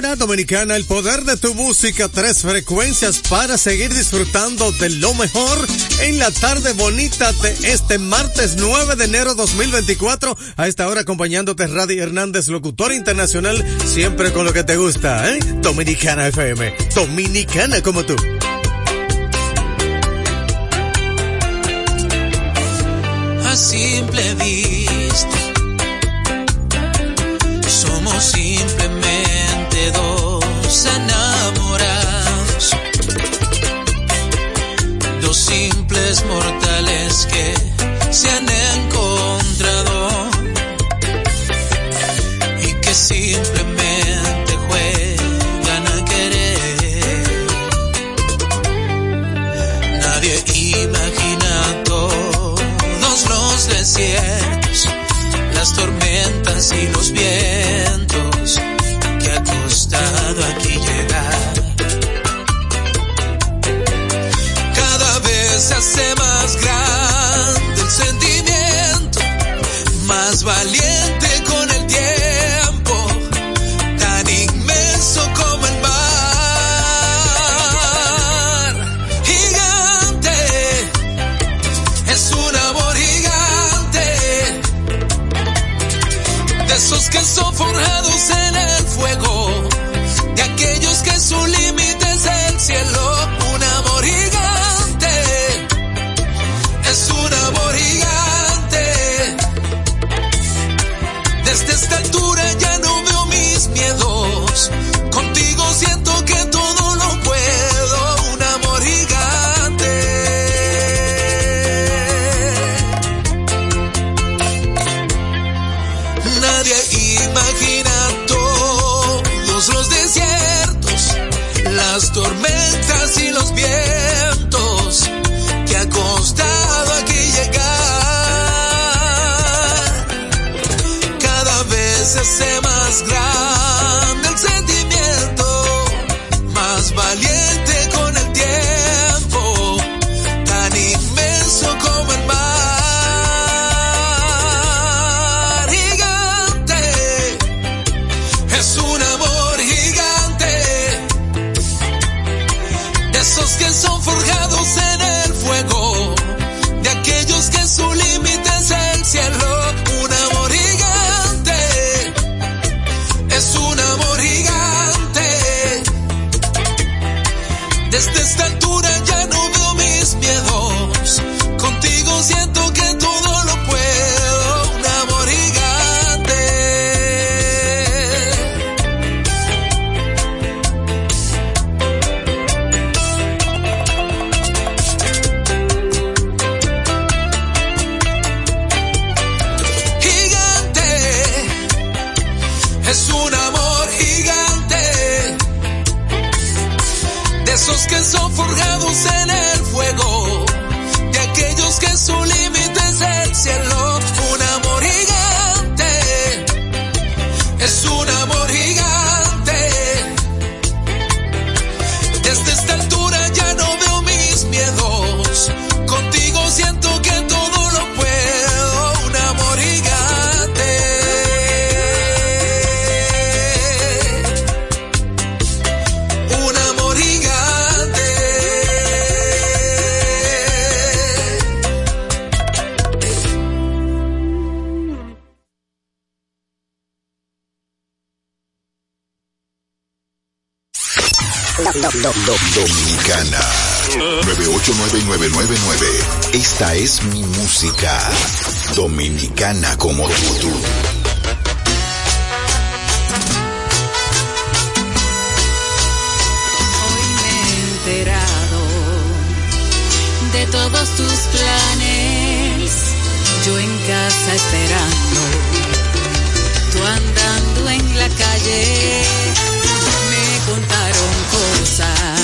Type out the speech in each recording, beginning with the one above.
Dominicana, el poder de tu música, tres frecuencias para seguir disfrutando de lo mejor en la tarde bonita de este martes 9 de enero 2024. A esta hora acompañándote Radio Hernández, locutor internacional, siempre con lo que te gusta, ¿eh? Dominicana FM, dominicana como tú. Y Dominicana. 989999. Esta es mi música. Dominicana como tú. tú hoy me enterado de todos tus planes. Yo en casa esperando, tú andando en la calle. Me contaron dançar.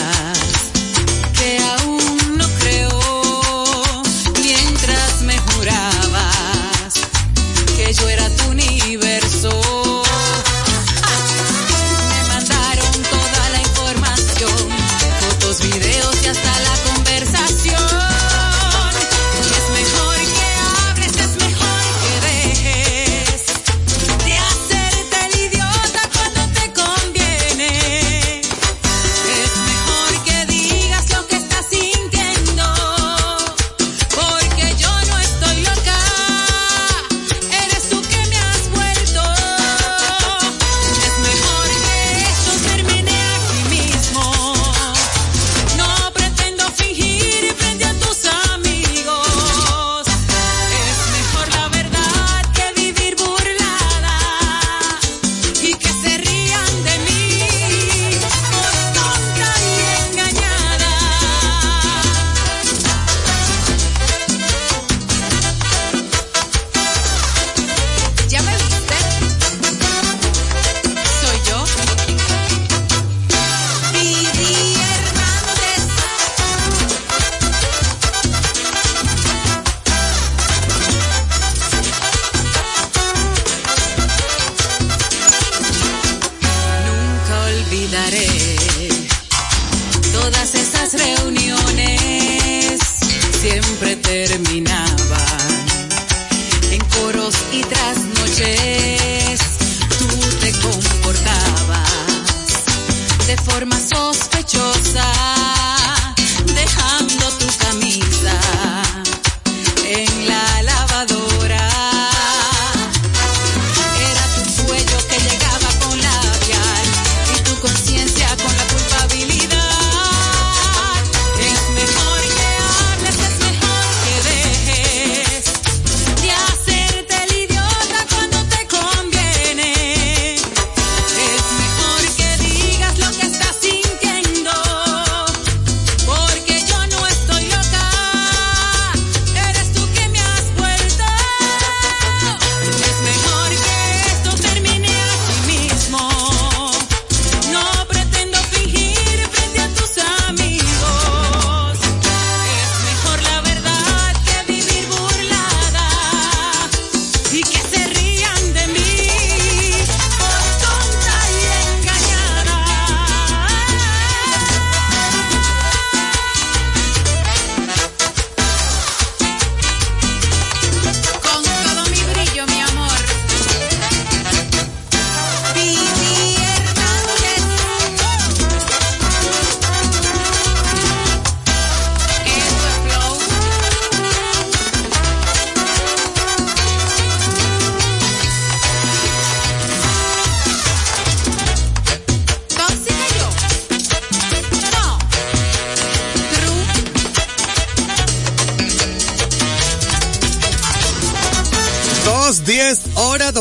de forma sospechosa.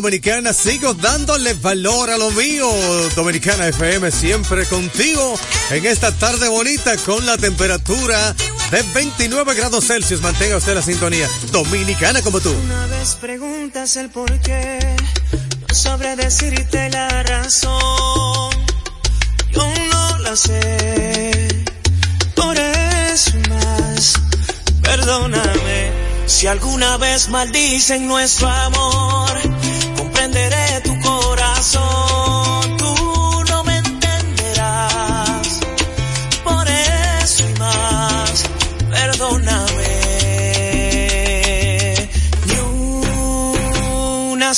Dominicana, sigo dándole valor a lo mío. Dominicana FM siempre contigo en esta tarde bonita con la temperatura de 29 grados Celsius. Mantenga usted la sintonía. Dominicana como tú. Una vez preguntas el por qué, no sabré decirte la razón. Yo no la sé. Por eso más, perdóname. Si alguna vez maldicen nuestro amor,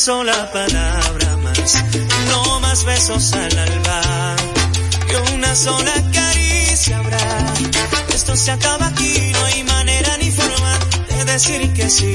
sola palabra más, no más besos al alba. Y una sola caricia habrá. Esto se acaba aquí, no hay manera ni forma de decir que sí.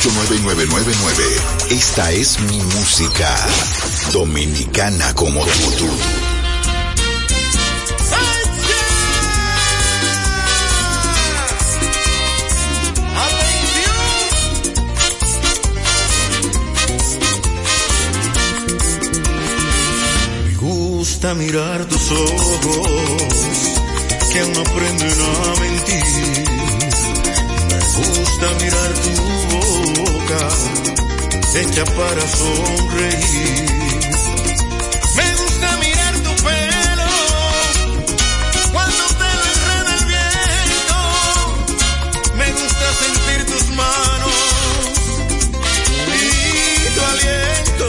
989999. Esta es mi música. Dominicana como tú. Me gusta mirar tus ojos que no aprenden a mentir. Gusta mirar tu boca hecha para sonreír. Me gusta mirar tu pelo cuando te lo enreda el viento. Me gusta sentir tus manos y tu aliento.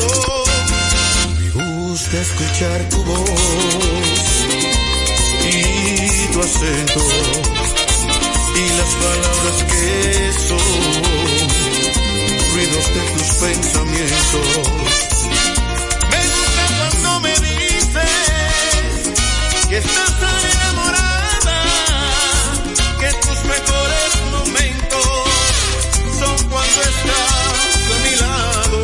Me gusta escuchar tu voz y tu acento y las palabras que son ruidos de tus pensamientos. Me gusta cuando me dices que estás enamorada, que tus mejores momentos son cuando estás a mi lado.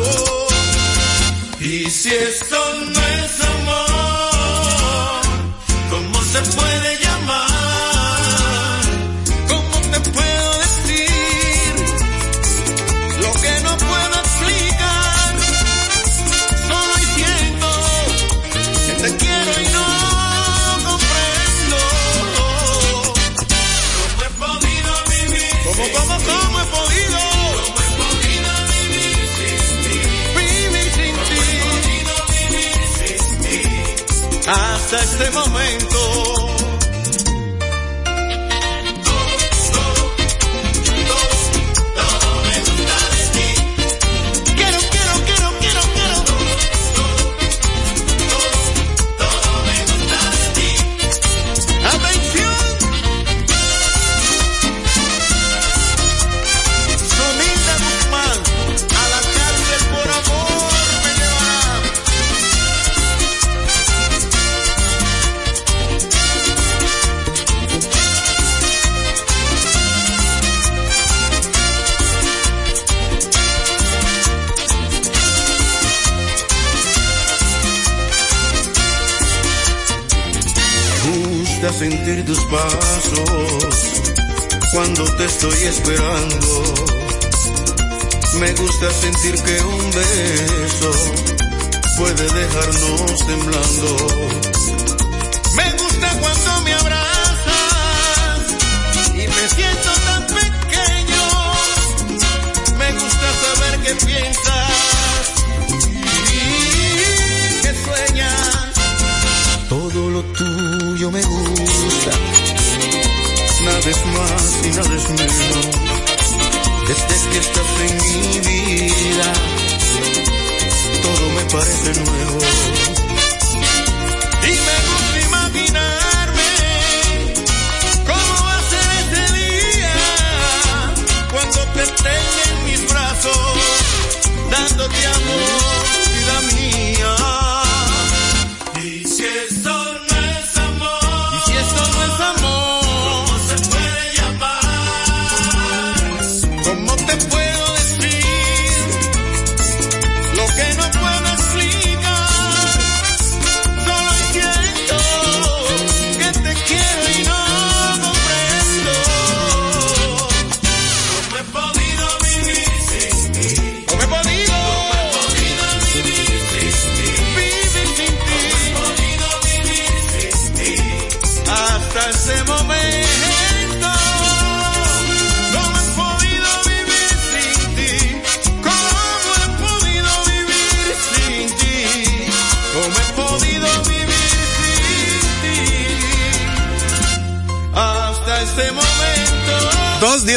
sentir tus pasos cuando te estoy esperando. Me gusta sentir que un beso puede dejarnos temblando. Me gusta cuando me abrazas y me siento tan pequeño. Me gusta saber qué piensas. lo tuyo me gusta. Nada es más y nada es menos. Desde que estás en mi vida, todo me parece nuevo. Y me gusta imaginarme cómo va a ser ese día cuando te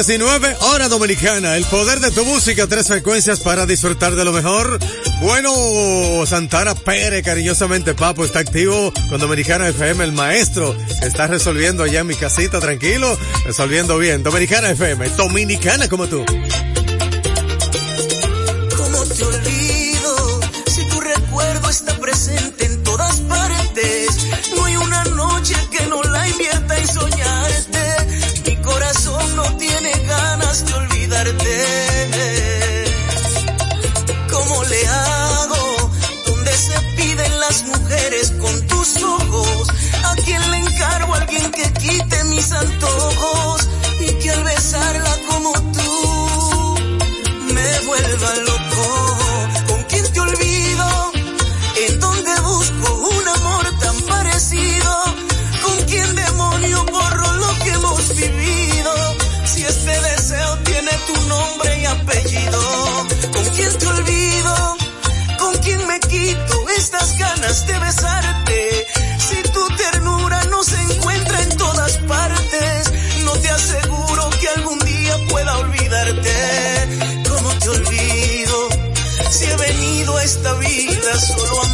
19, hora dominicana. El poder de tu música, tres frecuencias para disfrutar de lo mejor. Bueno, Santana Pérez, cariñosamente Papo, está activo con Dominicana FM, el maestro. Está resolviendo allá en mi casita, tranquilo, resolviendo bien. Dominicana FM, dominicana como tú. olvidarte. ¿Cómo le hago? ¿Dónde se piden las mujeres con tus ojos? ¿A quién le encargo a alguien que quite mis antojos? Solo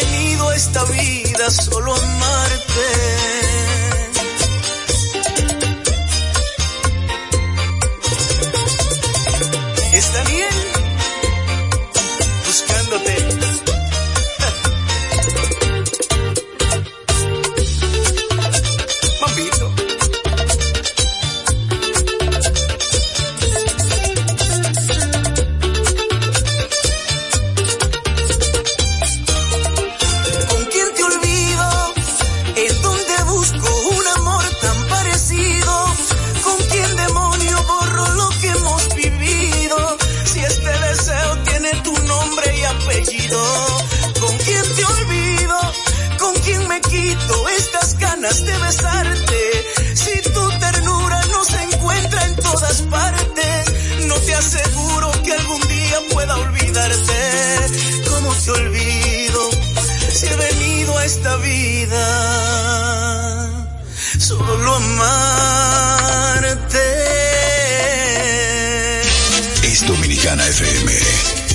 venido a esta vida solo a amarte. Dominicana FM.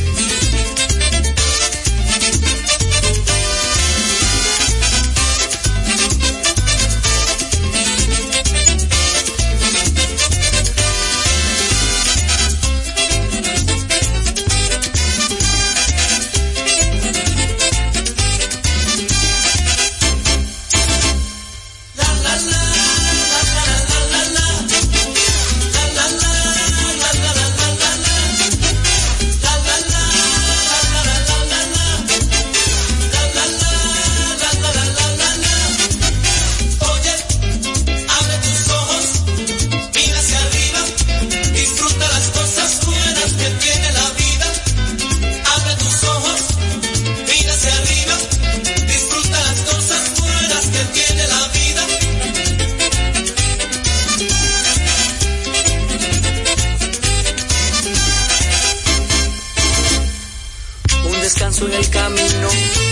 el camino,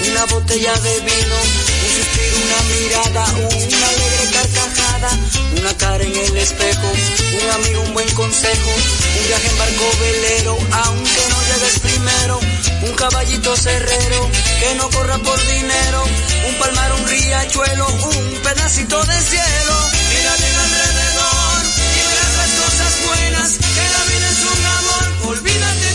una botella de vino, un suspiro, una mirada, una alegre carcajada, una cara en el espejo, un amigo, un buen consejo, un viaje en barco velero, aunque no llegues primero, un caballito cerrero, que no corra por dinero, un palmar, un riachuelo, un pedacito de cielo, mira bien alrededor y verás las cosas buenas, que la vida es un amor, olvídate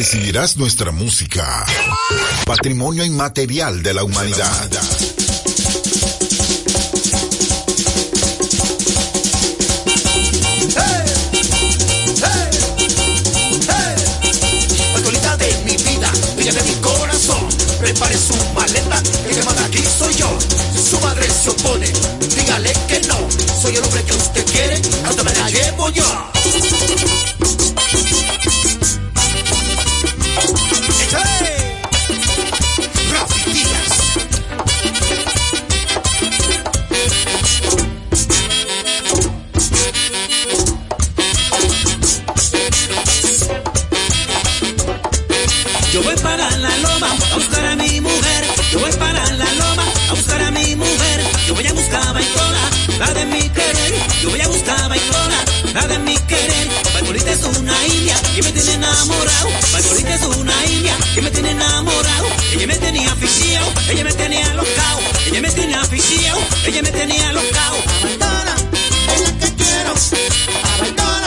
Recibirás nuestra música, patrimonio inmaterial de la humanidad. Dígame mi corazón. prepare su maleta, el que manda aquí soy yo. Si su madre se opone, dígale que no. Soy el hombre que usted quiere, hasta me la llevo yo. ella me tenía locao, ella me tiene afición, ella me tenía locao. Abandona, es la que quiero, abandona.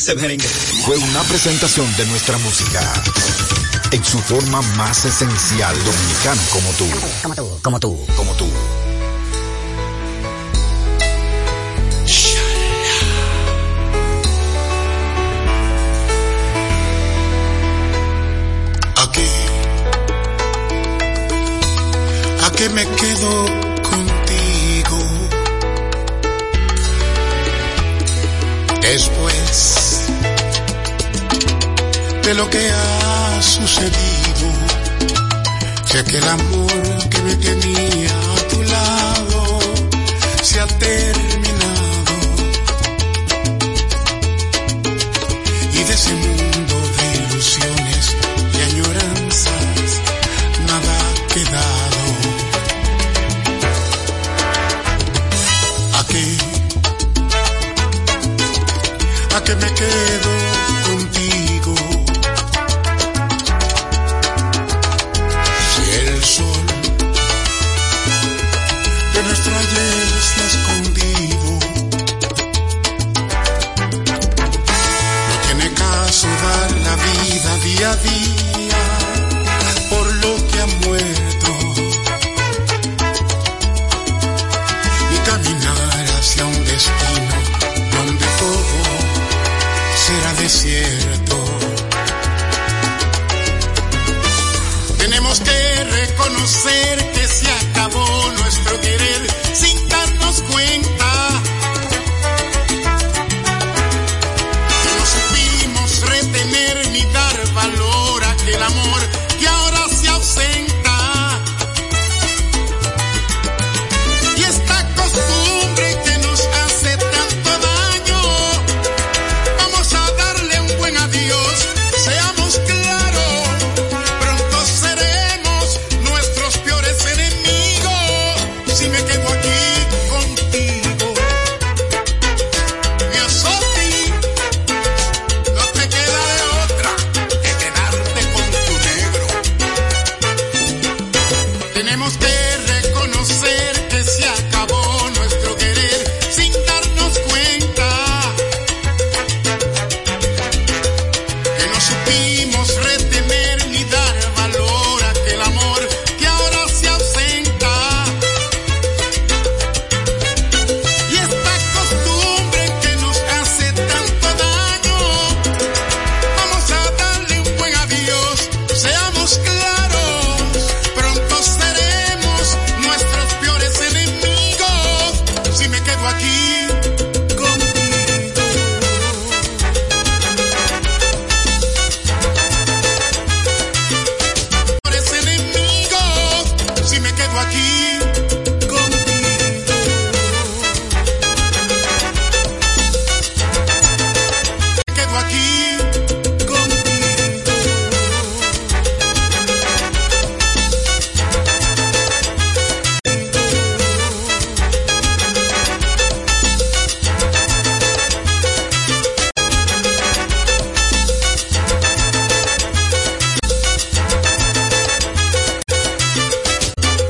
Fue una presentación de nuestra música. En su forma más esencial, dominicano como tú. Como tú, como tú, como tú. Aquí. Aquí me quedo contigo? después de lo que ha sucedido, ya que el amor que me tenía caminar hacia un destino donde todo será desierto.